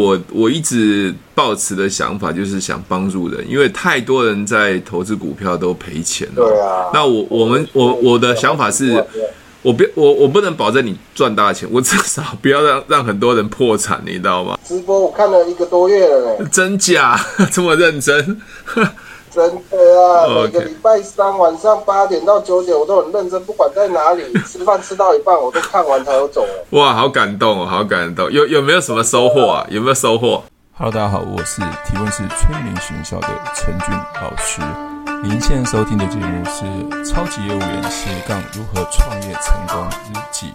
我我一直抱持的想法就是想帮助人，因为太多人在投资股票都赔钱了。对啊。那我我们我我的想法是，我不我我不能保证你赚大钱，我至少不要让让很多人破产，你知道吗？直播我看了一个多月了呢。真假？这么认真？真的啊，okay. 每个礼拜三晚上八点到九点，我都很认真，不管在哪里 吃饭吃到一半，我都看完才有走。哇，好感动哦，好感动！有有没有什么收获啊？有没有收获？Hello，大家好，我是提问是催眠学校的陈俊老师。您现在收听的节目是《超级业务员斜杠如何创业成功日记》。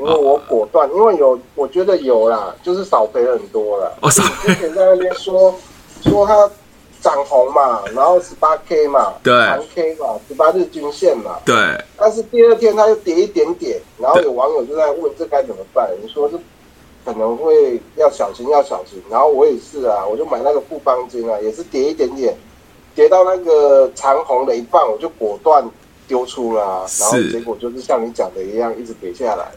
因为我果断，因为有，我觉得有啦，就是少赔很多了。我少之前在那边说说他。涨红嘛，然后十八 K 嘛，对，长 K 嘛，十八日均线嘛，对。但是第二天它又跌一点点，然后有网友就在问这该怎么办？你说这可能会要小心，要小心。然后我也是啊，我就买那个富邦金啊，也是跌一点点，跌到那个长红的一半，我就果断。丢出了、啊，然后结果就是像你讲的一样，一直跌下来，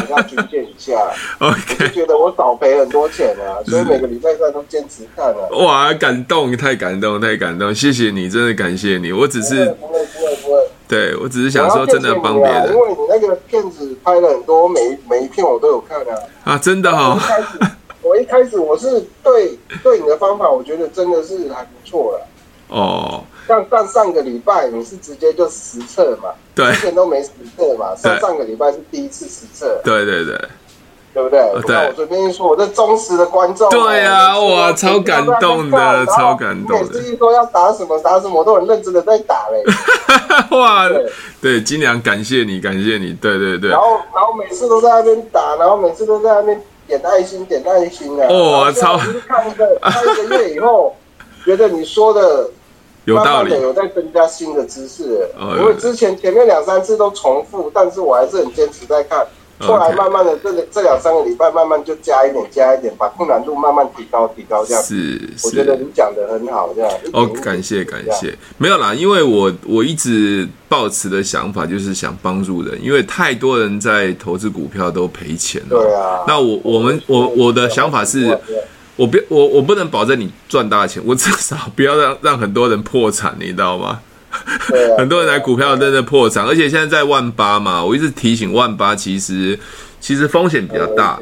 跌到均线以下。OK，我就觉得我少赔很多钱啊，所以每个礼拜三都坚持看啊。哇，感动，太感动，太感动，谢谢你，真的感谢你。我只是不会，不会，不会。对，我只是想说，真的要帮别人。因为你那个片子拍了很多，每每一片我都有看啊。啊，真的哈、哦。我一开始我是对对你的方法，我觉得真的是还不错了。哦。像上上个礼拜你是直接就实测嘛？对，之前都没实测嘛。上上个礼拜是第一次实测。对对对，对不对？对。我随便一说，我这忠实的观众。对啊，哇，超感动的，超感动的。每次一说要打什么打什么，我都很认真的在打嘞。哇，对，金良，感谢你，感谢你，对对对。然后，然后每次都在那边打，然后每次都在那边点爱心，点爱心的。哇，超。就是看一个看一个月以后，觉得你说的。有道理，慢慢有在增加新的知识，哦，因为之前前面两三次都重复，但是我还是很坚持在看。后来慢慢的这个这两三个礼拜，慢慢就加一点加一点，把困难度慢慢提高提高，这样是，是，我觉得你讲的很好，这样。哦，感谢感谢，没有啦，因为我我一直抱持的想法就是想帮助人，因为太多人在投资股票都赔钱了。对啊。那我我们我我的想法是。我不我我不能保证你赚大钱，我至少不要让让很多人破产，你知道吗？啊、很多人来股票真的破产，而且现在在万八嘛，我一直提醒万八其实其实风险比较大，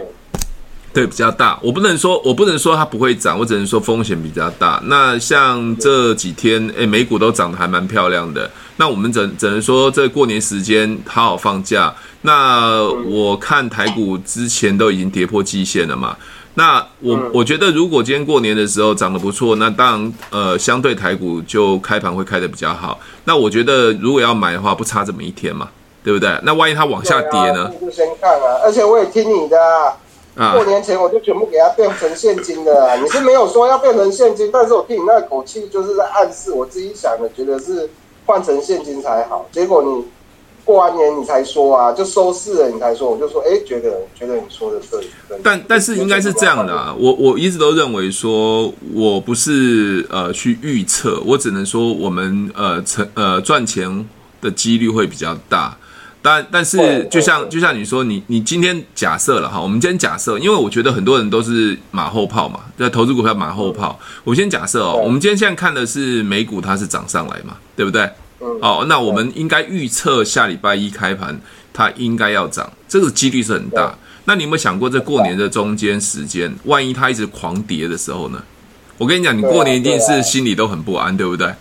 对，比较大。我不能说我不能说它不会涨，我只能说风险比较大。那像这几天，诶、欸，美股都涨得还蛮漂亮的。那我们只只能说这过年时间好好放假。那我看台股之前都已经跌破季线了嘛。那我我觉得，如果今天过年的时候涨得不错，那当然，呃，相对台股就开盘会开得比较好。那我觉得，如果要买的话，不差这么一天嘛，对不对？那万一它往下跌呢？就先看啊。而且我也听你的啊，啊，过年前我就全部给它变成现金的啊。你是没有说要变成现金，但是我听你那口气，就是在暗示我自己想的，觉得是换成现金才好。结果你。过完年你才说啊，就收市了你才说，我就说，哎、欸，觉得觉得你说的对。但但是应该是这样的啊，我我一直都认为说，我不是呃去预测，我只能说我们呃成呃赚钱的几率会比较大。但但是就像就像你说，你你今天假设了哈，我们今天假设，因为我觉得很多人都是马后炮嘛，在投资股票马后炮。我先假设哦，我们今天现在看的是美股，它是涨上来嘛，对不对？哦，那我们应该预测下礼拜一开盘它应该要涨，这个几率是很大。那你有没有想过，这过年的中间时间，万一它一直狂跌的时候呢？我跟你讲，你过年一定是心里都很不安，对不对？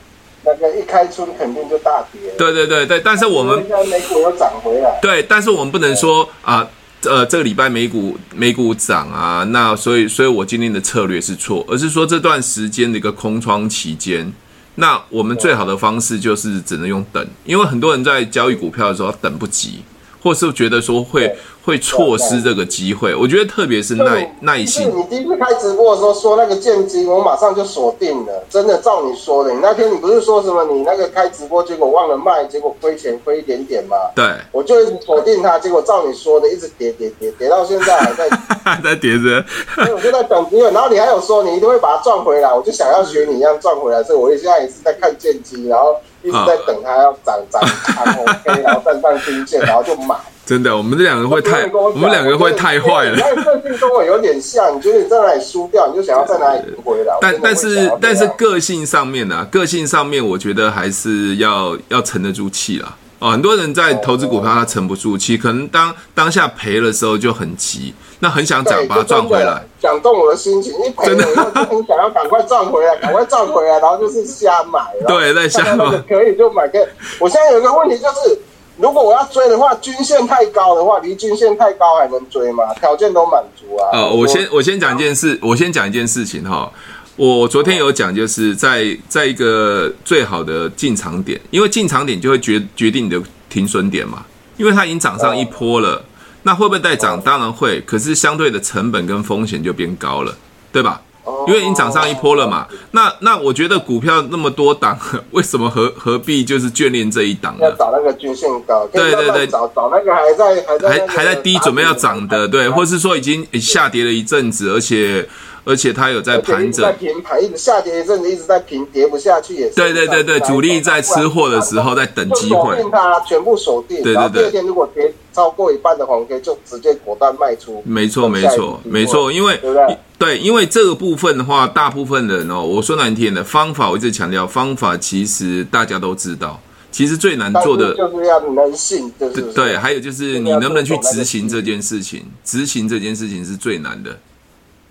那个一开春肯定就大跌。对对对对，但是我们美股又涨回来。对，但是我们不能说啊，呃，这个礼拜美股美股涨啊，那所以所以我今天的策略是错，而是说这段时间的一个空窗期间。那我们最好的方式就是只能用等，因为很多人在交易股票的时候等不及，或是觉得说会会错失这个机会。我觉得特别是耐耐心。你第一次开直播的时候说那个剑姬，我马上就锁定了。真的照你说的，你那天你不是说什么你那个开直播结果忘了卖，结果亏钱亏一点点吗？对，我就锁定它，结果照你说的一直跌跌跌跌到现在还在 还在跌着。所以我就在等机会，然后你还有说你一定会把它赚回来，我就想要学你一样赚回来，所以我现在也是在看剑姬，然后一直在等它要涨涨涨 OK，然后站上均线，然后就买。真的，我们这两个会太，我，我们两个会太坏了。你个性跟我有点像，你觉得你在哪里输掉，你就想要在哪里赢回来。但但是但是个性上面呢、啊，个性上面，我觉得还是要要沉得住气啦。哦，很多人在投资股票，他沉不住气，可能当当下赔的时候就很急，那很想涨，把它赚回来，讲动我的心情。一赔了以后就很想要赶快赚回来，赶快赚回来，然后就是瞎买。对，在瞎买可以就买个。我现在有一个问题就是，如果我要追的话，均线太高的话，离均线太高还能追吗？条件都满足啊。呃，我先我先讲一件事，我先讲一件事情哈。我昨天有讲，就是在在一个最好的进场点，因为进场点就会决决定你的停损点嘛。因为它已经涨上一波了，那会不会再涨？当然会，可是相对的成本跟风险就变高了，对吧？因为已经涨上一波了嘛。那那我觉得股票那么多档，为什么何何必就是眷恋这一档呢？要找那个均线高，对对对，找找那个还在还在还还在低，准备要涨的，对，或是说已经下跌了一阵子，而且。而且它有在盘整，在平盘，一直下跌一阵子，一直在平，跌不下去也是。对对对对，主力在吃货的时候在等机会。锁定它，全部锁定。对对对。第二天如果跌超过一半的红 K，就直接果断卖出。没错没错没错，因为对不对？对，因为这个部分的话，大部分人哦，我说难听的方法，我一直强调方法，其实大家都知道，其实最难做的就是要能信，就是对，还有就是你能不能去执行这件事情，执行这件事情是最难的。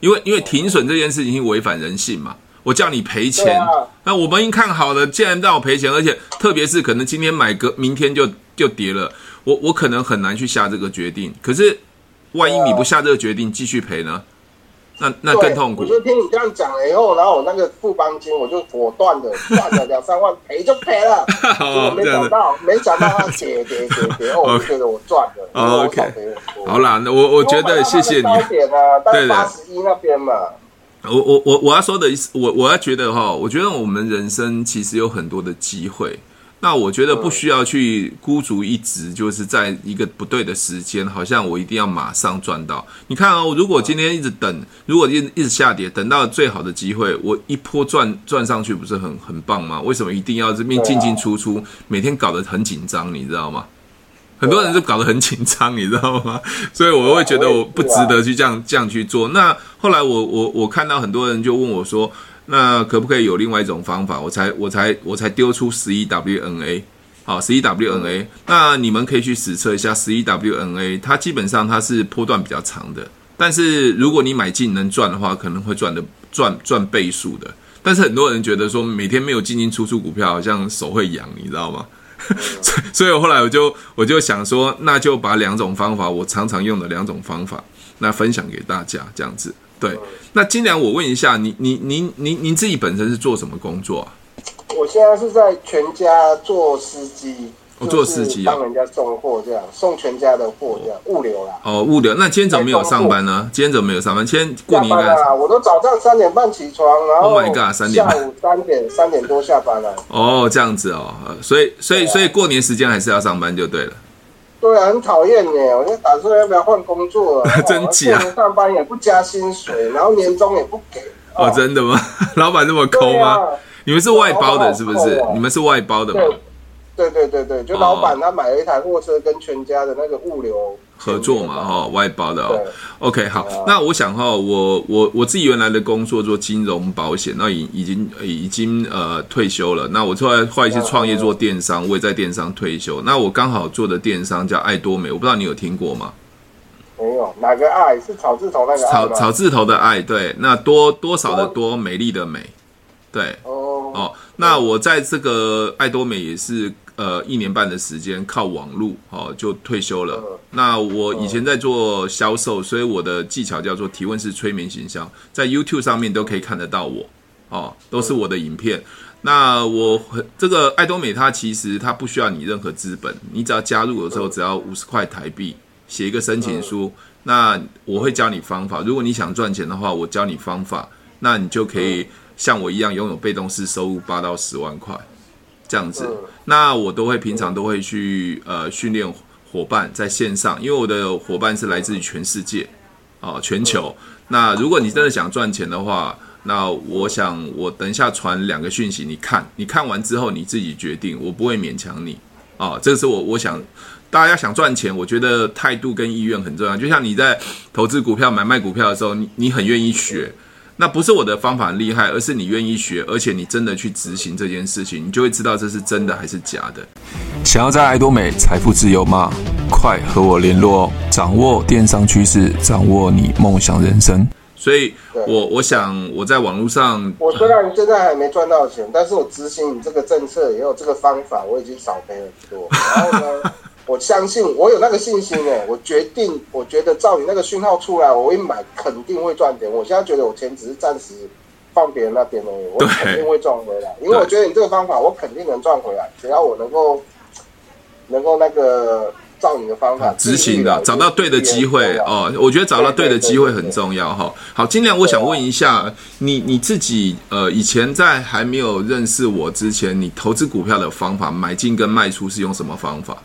因为因为停损这件事情违反人性嘛，我叫你赔钱，那我们已经看好了，既然让我赔钱，而且特别是可能今天买个，明天就就跌了，我我可能很难去下这个决定。可是万一你不下这个决定，继续赔呢？那那更痛苦。我就听你这样讲了以后，然后我那个富邦金，我就果断的赚了两三万，赔就赔了。我没想到，没想到他跌跌跌跌，我觉得我赚了。OK，好啦，那我我觉得谢谢你。点啊，在八十一那边嘛。我我我我要说的意思，我我要觉得哈，我觉得我们人生其实有很多的机会。那我觉得不需要去孤注一掷，就是在一个不对的时间，好像我一定要马上赚到。你看哦，如果今天一直等，如果一一直下跌，等到最好的机会，我一波赚赚上去，不是很很棒吗？为什么一定要这边进进出出，每天搞得很紧张，你知道吗？很多人就搞得很紧张，你知道吗？所以我会觉得我不值得去这样这样去做。那后来我我我看到很多人就问我说。那可不可以有另外一种方法？我才我才我才丢出十一 WNA，好，十一 WNA。那你们可以去实测一下十一 WNA，它基本上它是波段比较长的，但是如果你买进能赚的话，可能会赚的赚赚倍数的。但是很多人觉得说每天没有进进出出股票，好像手会痒，你知道吗？所以，我后来我就我就想说，那就把两种方法，我常常用的两种方法，那分享给大家，这样子。对，那金良，我问一下，你你您您您自己本身是做什么工作啊？我现在是在全家做司机，我做司机啊，帮人家送货这样，送全家的货这样，物流啦。哦，物流。那今天怎么没有上班呢？今天怎么没有上班？今天过年啊，我都早上三点半起床，然后 Oh my God，三点半，下午三点三点多下班了。哦，这样子哦，所以所以所以过年时间还是要上班就对了。对啊，很讨厌耶。我就打算要不要换工作了？真假？上班也不加薪水，然后年终也不给。哦，真的吗？老板这么抠吗？你们是外包的，是不是？你们是外包的吗？对对对对，就老板他买了一台货车，跟全家的那个物流。合作嘛，哈，外包的哦。OK，好，那我想哈，我我我自己原来的工作做金融保险，那已已经已经呃退休了。那我后来后来去创业做电商，我也在电商退休。那我刚好做的电商叫爱多美，我不知道你有听过吗？没有，哪个爱是草字头那个爱？草草字头的爱，对，那多多少的多，美丽的美，对，哦哦，那我在这个爱多美也是。呃，一年半的时间靠网络哦，就退休了。那我以前在做销售，所以我的技巧叫做提问式催眠行销，在 YouTube 上面都可以看得到我哦，都是我的影片。那我这个爱多美，它其实它不需要你任何资本，你只要加入的时候只要五十块台币，写一个申请书，那我会教你方法。如果你想赚钱的话，我教你方法，那你就可以像我一样拥有被动式收入八到十万块。这样子，那我都会平常都会去呃训练伙伴在线上，因为我的伙伴是来自于全世界，哦，全球。那如果你真的想赚钱的话，那我想我等一下传两个讯息，你看，你看完之后你自己决定，我不会勉强你，哦，这个是我我想大家想赚钱，我觉得态度跟意愿很重要。就像你在投资股票、买卖股票的时候，你你很愿意学，那不是我的方法很厉害，而是你愿意学，而且你真的去执行这件事情，你就会知道这是真的还是假的。想要在爱多美财富自由吗？快和我联络哦！掌握电商趋势，掌握你梦想人生。所以我我想我在网络上，我虽然现在还没赚到钱，但是我执行你这个政策也有这个方法，我已经少赔很多。然后呢，我相信我有那个信心哎，我决定，我觉得照你那个讯号出来，我一买肯定会赚钱。我现在觉得我钱只是暂时放别人那边而已，我肯定会赚回来，因为我觉得你这个方法我肯定能赚回来，只要我能够能够那个。照你的方法执行的，找到对的机会哦。我觉得找到对的机会很重要哈。好，金良，我想问一下你，你自己呃，以前在还没有认识我之前，你投资股票的方法，买进跟卖出是用什么方法？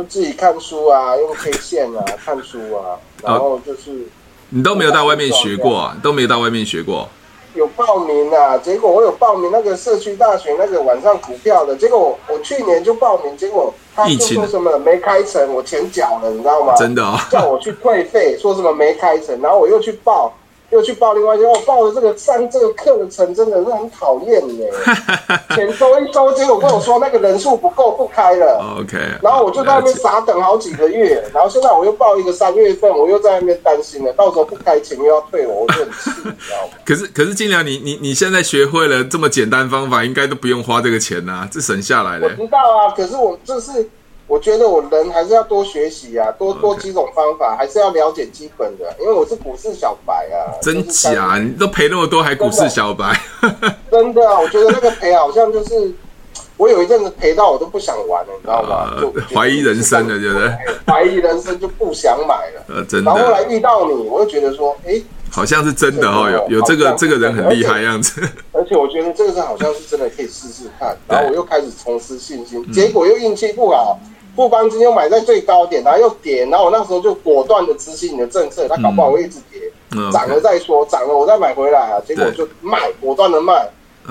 就自己看书啊，用 K 线啊，看书啊，然后就是你都没有到外面学过啊，都没有到外面学过。有报名啊，结果我有报名那个社区大学那个晚上股票的，结果我我去年就报名，结果他就说什么没开成，我钱缴了，你知道吗？真的啊、哦，叫我去退费，说什么没开成，然后我又去报。又去报另外一间，我报的这个上这个课的成真的是很讨厌呢。前周一周，结果跟我说那个人数不够，不开了。OK，然后我就在那边傻等好几个月，然后现在我又报一个三月份，我又在那边担心了，到时候不开钱又要退我，我就很气，你知道吗？可 是可是，金良，你你你现在学会了这么简单方法，应该都不用花这个钱呐、啊，这省下来了。我知道啊，可是我这是。我觉得我人还是要多学习啊，多多几种方法，还是要了解基本的，因为我是股市小白啊。真假？你都赔那么多，还股市小白？真的啊，我觉得那个赔好像就是，我有一阵子赔到我都不想玩了，你知道吗？就怀疑人生了，觉得怀疑人生就不想买了。呃，真的。然后后来遇到你，我就觉得说，哎，好像是真的哦，有有这个这个人很厉害样子。而且我觉得这个人好像是真的可以试试看，然后我又开始重拾信心，结果又运气不好。富邦金又买在最高点，然后又跌，然后我那时候就果断的执行你的政策，它搞不好会一直跌，涨、嗯、了再说，涨了我再买回来啊，结果就卖，果断的卖，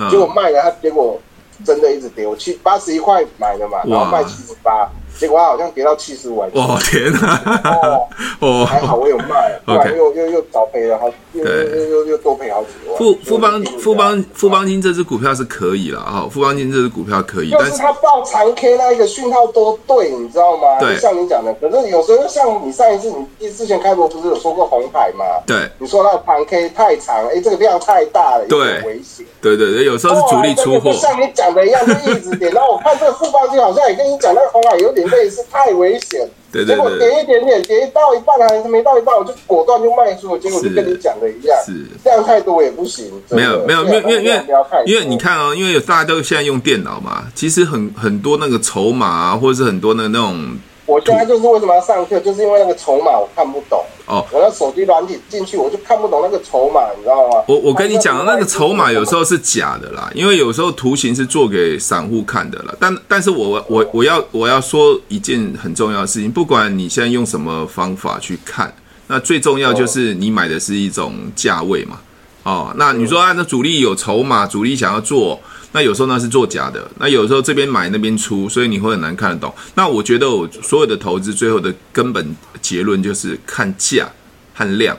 结果卖了，它结果真的一直跌，我七八十一块买的嘛，然后卖七十八。结果他好像跌到七十五块。哦天哪！哦哦，还好我有卖，不然又又又早赔了好，又又又又多赔好几万。富富邦富邦富邦金这支股票是可以了哈，富邦金这支股票可以，但是它报长 K 那一个讯号多对，你知道吗？对，像你讲的，可是有时候像你上一次你之前开播不是有说过红海嘛？对，你说那个长 K 太长，哎，这个量太大了，有点危险。对对对，有时候是主力出货，像你讲的一样，就一直跌。然后我看这个富邦金好像也跟你讲那个红海有点。类似太危险，对对对，结果跌一点点，跌到一半还是没到一半，我就果断就卖出了。结果就跟你讲的一样，是这样太多也不行。没有没有，因为因为因为因为你看哦，因为有大家都现在用电脑嘛，其实很很多那个筹码啊，或者是很多那个那种。我现在就是为什么要上课，就是因为那个筹码我看不懂哦。我那手机软体进去，我就看不懂那个筹码，你知道吗？我我跟你讲，那个筹码有时候是假的啦，因为有时候图形是做给散户看的啦。但但是我我我要我要说一件很重要的事情，不管你现在用什么方法去看，那最重要就是你买的是一种价位嘛。哦，那你说啊，那主力有筹码，主力想要做。那有时候那是做假的，那有时候这边买那边出，所以你会很难看得懂。那我觉得我所有的投资最后的根本结论就是看价和量，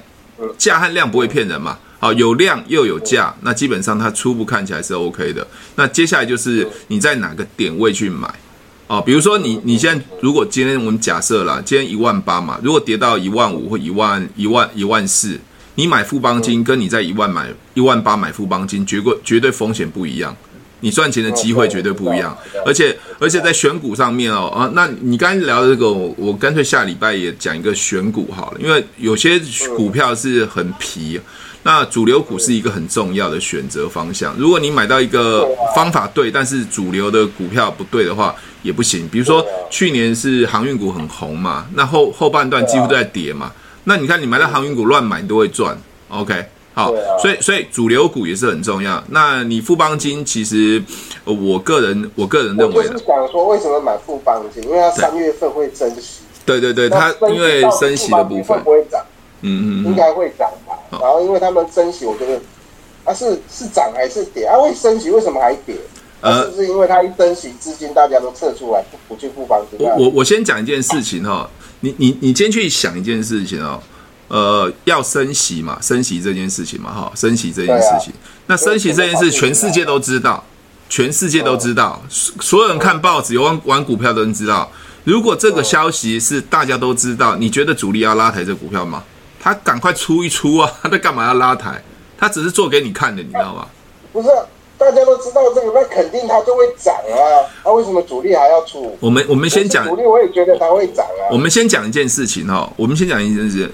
价和量不会骗人嘛。好，有量又有价，那基本上它初步看起来是 OK 的。那接下来就是你在哪个点位去买哦，比如说你你现在如果今天我们假设啦，今天一万八嘛，如果跌到一万五或一万一万一万四，你买富邦金跟你在一万买一万八买富邦金，绝对绝对风险不一样。你赚钱的机会绝对不一样，而且而且在选股上面哦啊，那你刚才聊的这个，我干脆下礼拜也讲一个选股好了，因为有些股票是很皮，那主流股是一个很重要的选择方向。如果你买到一个方法对，但是主流的股票不对的话，也不行。比如说去年是航运股很红嘛，那后后半段几乎都在跌嘛，那你看你买到航运股乱买都会赚，OK。好，啊、所以所以主流股也是很重要。那你富邦金其实，我个人我个人认为，就是想说为什么买富邦金？因为它三月份会升息。对对对，它因为升息的部分会不会涨？嗯嗯，应该会涨吧。嗯、然后因为他们升息，我觉得啊是是涨还是跌啊？会升息为什么还跌？呃，是不是因为它一升息，资金大家都撤出来，不不去富邦金？我我我先讲一件事情哈，你你你先去想一件事情哦，呃，要升息嘛，升息这件事情嘛，哈，升息这件事情，啊、那升息这件事，全世界都知道，全世界都知道，所有人看报纸、有玩玩股票的人知道，如果这个消息是大家都知道，你觉得主力要拉抬这股票吗？他赶快出一出啊！他在干嘛要拉抬？他只是做给你看的，你知道吗？不是。大家都知道这个，那肯定它就会涨啊！那、啊、为什么主力还要出？我们我们先讲主力，我也觉得它会涨啊。我们先讲一件事情哈，我们先讲一件事情。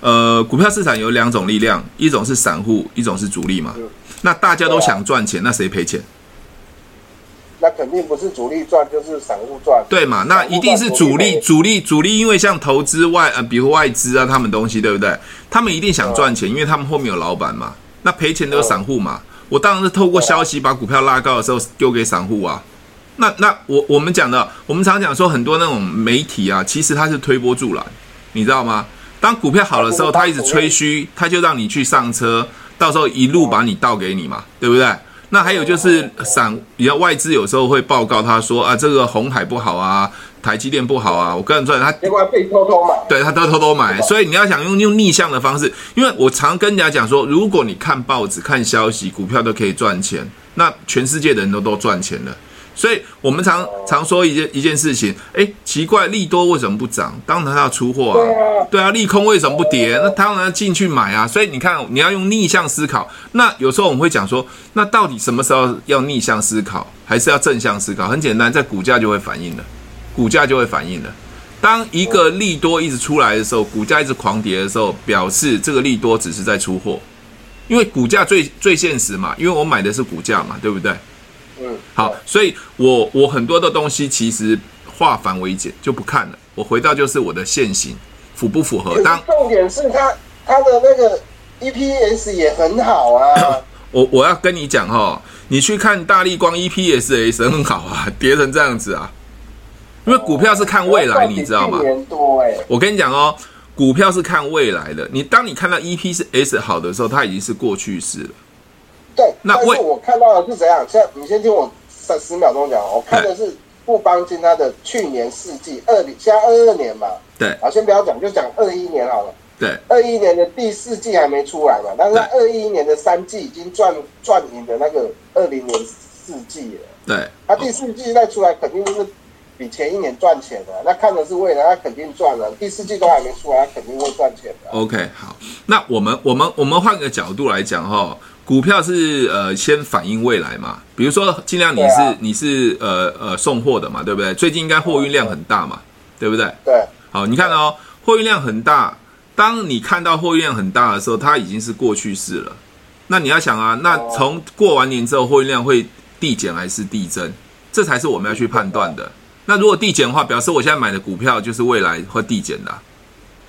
呃，股票市场有两种力量，一种是散户，一种是主力嘛。那大家都想赚钱，那谁赔钱？那肯定不是主力赚，就是散户赚。对嘛？那一定是主力，主力，主力，因为像投资外呃，比如外资啊，他们东西对不对？他们一定想赚钱，因为他们后面有老板嘛。那赔钱都是散户嘛。我当然是透过消息把股票拉高的时候丢给散户啊，那那我我们讲的，我们常讲说很多那种媒体啊，其实它是推波助澜，你知道吗？当股票好的时候，他一直吹嘘，他就让你去上车，到时候一路把你倒给你嘛，对不对？那还有就是散，比较外资有时候会报告他说啊，这个红海不好啊。台积电不好啊，我个人认为他结果被偷偷买，对他都偷偷买，所以你要想用用逆向的方式，因为我常跟人家讲说，如果你看报纸、看消息，股票都可以赚钱，那全世界的人都都赚钱了。所以我们常常说一件一件事情，哎，奇怪，利多为什么不涨？当然它要出货啊，对啊，利空为什么不跌？那当然要进去买啊。所以你看，你要用逆向思考。那有时候我们会讲说，那到底什么时候要逆向思考，还是要正向思考？很简单，在股价就会反应了。股价就会反应了。当一个利多一直出来的时候，股价一直狂跌的时候，表示这个利多只是在出货，因为股价最最现实嘛，因为我买的是股价嘛，对不对？嗯。好，所以我我很多的东西其实化繁为简就不看了，我回到就是我的现行符不符合？当重点是它它的那个 EPS 也很好啊。我我要跟你讲哈，你去看大力光 EPS 也是很好啊，跌成这样子啊。因为股票是看未来，你知道吗？我跟你讲哦，股票是看未来的。你当你看到 EPS 好的时候，它已经是过去式了。对，那但是我看到的是怎样？现在你先听我三十秒钟讲。我看的是布邦金他的去年四季二零，现在二二年嘛。对。好，先不要讲，就讲二一年好了。对。二一年的第四季还没出来嘛，但是二一年的三季已经赚赚赢的那个二零年四季了。对。他第四季再出来，肯定就是。比前一年赚钱的，那看的是未来，他肯定赚了。第四季都还没出来，他肯定会赚钱的。OK，好，那我们我们我们换个角度来讲哈，股票是呃先反映未来嘛。比如说，尽量你是、啊、你是呃呃送货的嘛，对不对？最近应该货运量很大嘛，对不对？对。好，你看哦，货运量很大。当你看到货运量很大的时候，它已经是过去式了。那你要想啊，那从过完年之后，货运量会递减还是递增？这才是我们要去判断的。那如果递减的话，表示我现在买的股票就是未来会递减的、啊。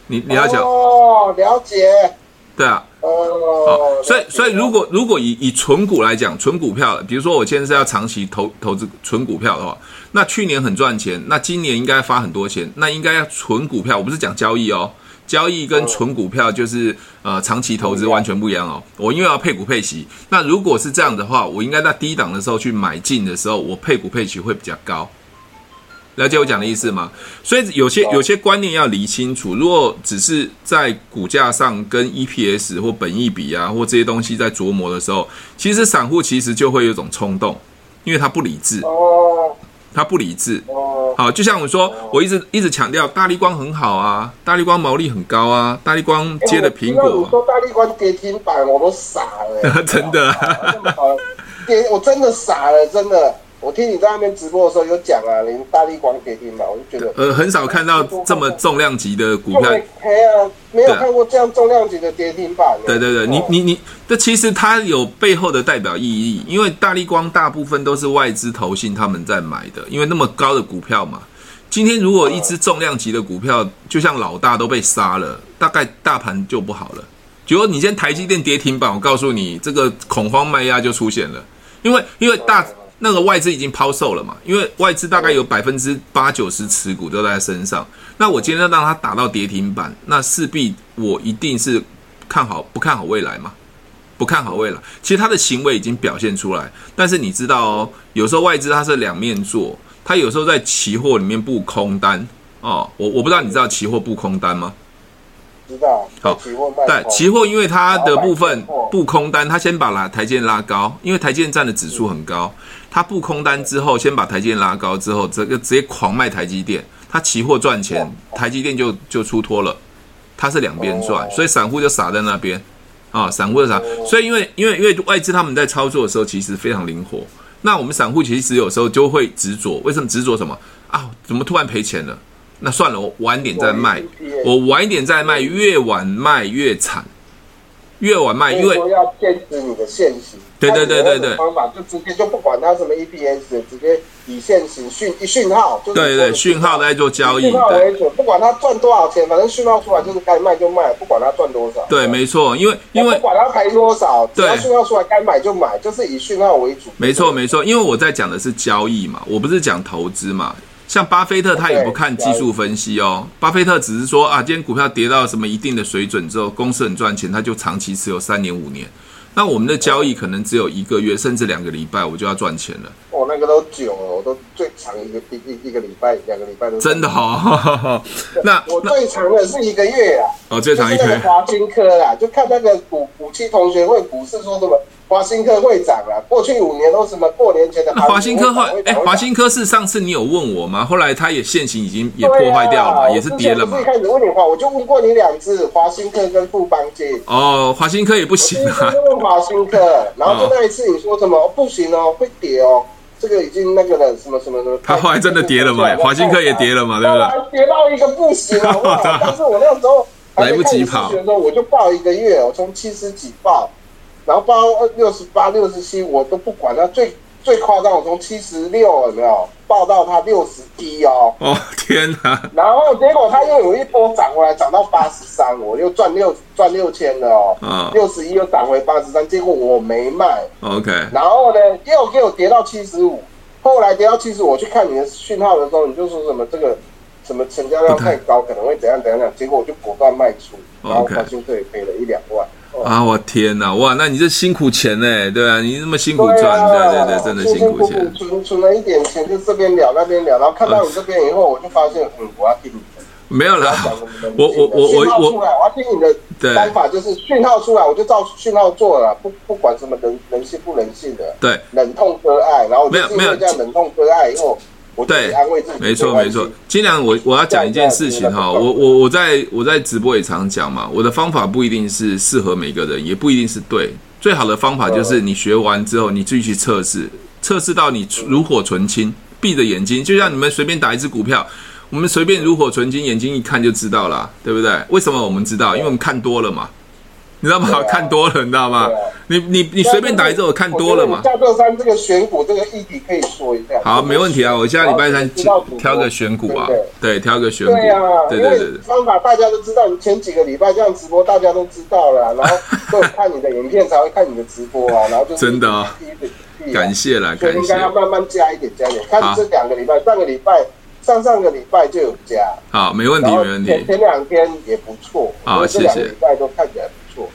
你你要讲哦，了解。对啊。哦。所以所以如果如果以以纯股来讲，纯股票，比如说我现在是要长期投投资纯股票的话，那去年很赚钱，那今年应该发很多钱，那应该要纯股票。我不是讲交易哦，交易跟纯股票就是呃长期投资完全不一样哦。我因为要配股配息，那如果是这样的话，我应该在低档的时候去买进的时候，我配股配息会比较高。了解我讲的意思吗？所以有些有些观念要理清楚。如果只是在股价上跟 EPS 或本益比啊或这些东西在琢磨的时候，其实散户其实就会有一种冲动，因为他不理智。哦，他不理智。哦，好，就像我说，我一直一直强调大力光很好啊，大力光毛利很高啊，大力光接了苹果。你说大力光跌停板，我都傻了。真的。跌，我真的傻了，真的。我听你在那边直播的时候有讲啊，连大力光跌停嘛，我就觉得呃很少看到这么重量级的股票。对啊，没有看过这样重量级的跌停板。对对对，你你你，这其实它有背后的代表意义，因为大力光大部分都是外资投信他们在买的，因为那么高的股票嘛。今天如果一只重量级的股票，就像老大都被杀了，大概大盘就不好了。结果你今天台积电跌停板，我告诉你，这个恐慌卖压就出现了，因为因为大。那个外资已经抛售了嘛？因为外资大概有百分之八九十持股都在身上。那我今天要让它打到跌停板，那势必我一定是看好不看好未来嘛？不看好未来。其实他的行为已经表现出来，但是你知道哦，有时候外资它是两面做，它有时候在期货里面布空单哦。我我不知道你知道期货布空单吗？知道。好，对，期货因为它的部分布空单，它先把拉台阶拉高，因为台积电占的指数很高，它布空单之后，先把台积电拉高之后，这个直接狂卖台积电，他期货赚钱，台积电就就出脱了。他是两边赚，所以散户就傻在那边，啊，散户就傻。所以因为因为因为外资他们在操作的时候其实非常灵活，那我们散户其实有时候就会执着，为什么执着什么啊？怎么突然赔钱了？那算了，我晚点再卖，我晚一点再卖，越晚卖越惨。越晚卖，因为要坚持你的现行。对对对对对。方法就直接就不管它什么 EPS，直接以现行讯一讯号，就是对对讯号在做交易。讯号为准，不管它赚多少钱，反正讯号出来就是该卖就卖，不管它赚多少。对，没错，因为因为不管它赔多少，只要讯号出来该买就买，就是以讯号为主。没错没错，因为我在讲的是交易嘛，我不是讲投资嘛。像巴菲特他也不看技术分析哦，巴菲特只是说啊，今天股票跌到什么一定的水准之后，公司很赚钱，他就长期持有三年五年。那我们的交易可能只有一个月甚至两个礼拜，我就要赚钱了。哦，那个都久了，我都最长一个一一一个礼拜两个礼拜都真的哈。那我最长的是一个月啊。哦，最长一个月。华军科啦，就看那个股股期同学会股市说什么。华新科会涨啊，过去五年都什么过年前的。华新科后，哎，华新科是上次你有问我吗？后来它也现行已经也破坏掉了嘛，也是跌了嘛。我一开始问你话，我就问过你两次，华新科跟富邦金。哦，华新科也不行啊。问华新科，然后就那一次你说什么不行哦，会跌哦，这个已经那个了，什么什么什么。它后来真的跌了嘛？华新科也跌了嘛？对不对？跌到一个不行了，但是我那时候来不及跑，我就报一个月，我从七十几报。然后报六十八、六十七，我都不管。它最最夸张，我从七十六有没有报到它六十一哦？哦天哪！然后结果它又有一波涨回来，涨到八十三，我又赚六赚六千了哦。嗯，六十一又涨回八十三，结果我没卖。OK。然后呢，又给我跌到七十五，后来跌到七十五，我去看你的讯号的时候，你就说什么这个什么成交量太高，可能会怎样怎样怎样，结果我就果断卖出，然后发现这里赔了一两万。啊！我天哪！哇，那你这辛苦钱呢？对啊，你这么辛苦赚，对对对，真的辛苦钱。存存了一点钱，就这边聊那边聊，然后看到你这边以后，我就发现，嗯，我要听你的。没有啦，我我我我我我要听你的方法，就是讯号出来，我就照讯号做了，不不管什么人人性不人性的，对，冷痛割爱，然后没有没有这样冷痛割爱以后。对，没错没错。尽量我我要讲一件事情哈，我我我在我在直播也常讲嘛，我的方法不一定是适合每个人，也不一定是对。最好的方法就是你学完之后，你自己去测试，测试到你炉火纯青，闭着眼睛，就像你们随便打一只股票，我们随便炉火纯青，眼睛一看就知道了，对不对？为什么我们知道？因为我们看多了嘛。你知道吗？看多了，你知道吗？你你你随便打一只，我看多了嘛。下周三这个选股这个议题可以说一下。好，没问题啊，我下礼拜三挑个选股啊，对，挑个选股。对啊，对对对。方法大家都知道，你前几个礼拜这样直播，大家都知道了，然后都有看你的影片才会看你的直播啊，然后就真的啊，感谢了，感谢。应该要慢慢加一点，加一点。看这两个礼拜，上个礼拜、上上个礼拜就有加。好，没问题，没问题。前前两天也不错。好，谢谢。礼拜都看起来。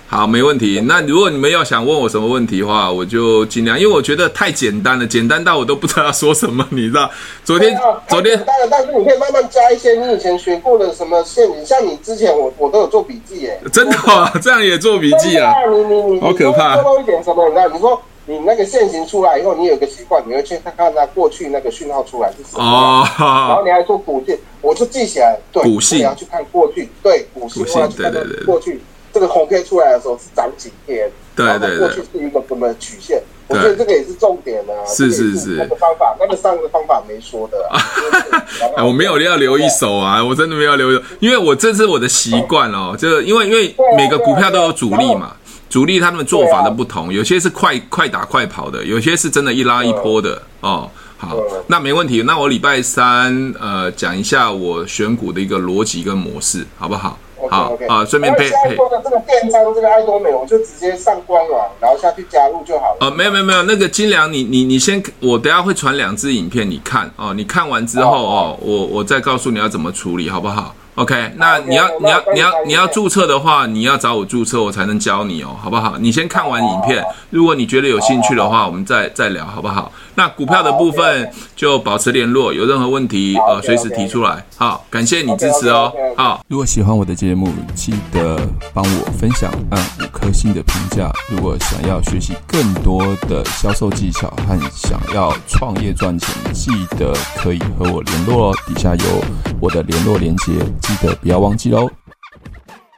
好，没问题。那如果你们要想问我什么问题的话，我就尽量，因为我觉得太简单了，简单到我都不知道要说什么，你知道？昨天，昨天，当然，但是你可以慢慢加一些你以前学过的什么陷阱，像你之前我我都有做笔记，耶，真的啊，这样也做笔记啊？你你你，好可怕！多一点什么？你知道？你说你那个线型出来以后，你有个习惯，你会去看看它过去那个讯号出来是什么？哦，然后你还做股性，我就记起来，对，股性要去看过去，对，股性要去看过去。这个红 K 出来的时候是涨几天？对对对，过去是一个什么曲线？我觉得这个也是重点啊。是是是，那个方法，那个上个方法没说的啊。我没有要留一手啊，我真的没有留一手，因为我这是我的习惯哦。这因为因为每个股票都有主力嘛，主力他们做法的不同，有些是快快打快跑的，有些是真的一拉一波的哦。好，那没问题。那我礼拜三呃讲一下我选股的一个逻辑跟模式，好不好？好啊，顺便配配。说的这个电商，这个爱多美，我就直接上官网，然后下去加入就好了。呃，没有没有没有，那个金良，你你你先，我等下会传两支影片，你看哦，你看完之后哦，我我再告诉你要怎么处理，好不好？OK，那你要你要你要你要注册的话，你要找我注册，我才能教你哦，好不好？你先看完影片，如果你觉得有兴趣的话，我们再再聊，好不好？那股票的部分就保持联络，有任何问题呃随时提出来。好，感谢你支持哦。好，如果喜欢我的节目，记得帮我分享，按五颗星的评价。如果想要学习更多的销售技巧和想要创业赚钱，记得可以和我联络哦。底下有我的联络连结，记得不要忘记喽。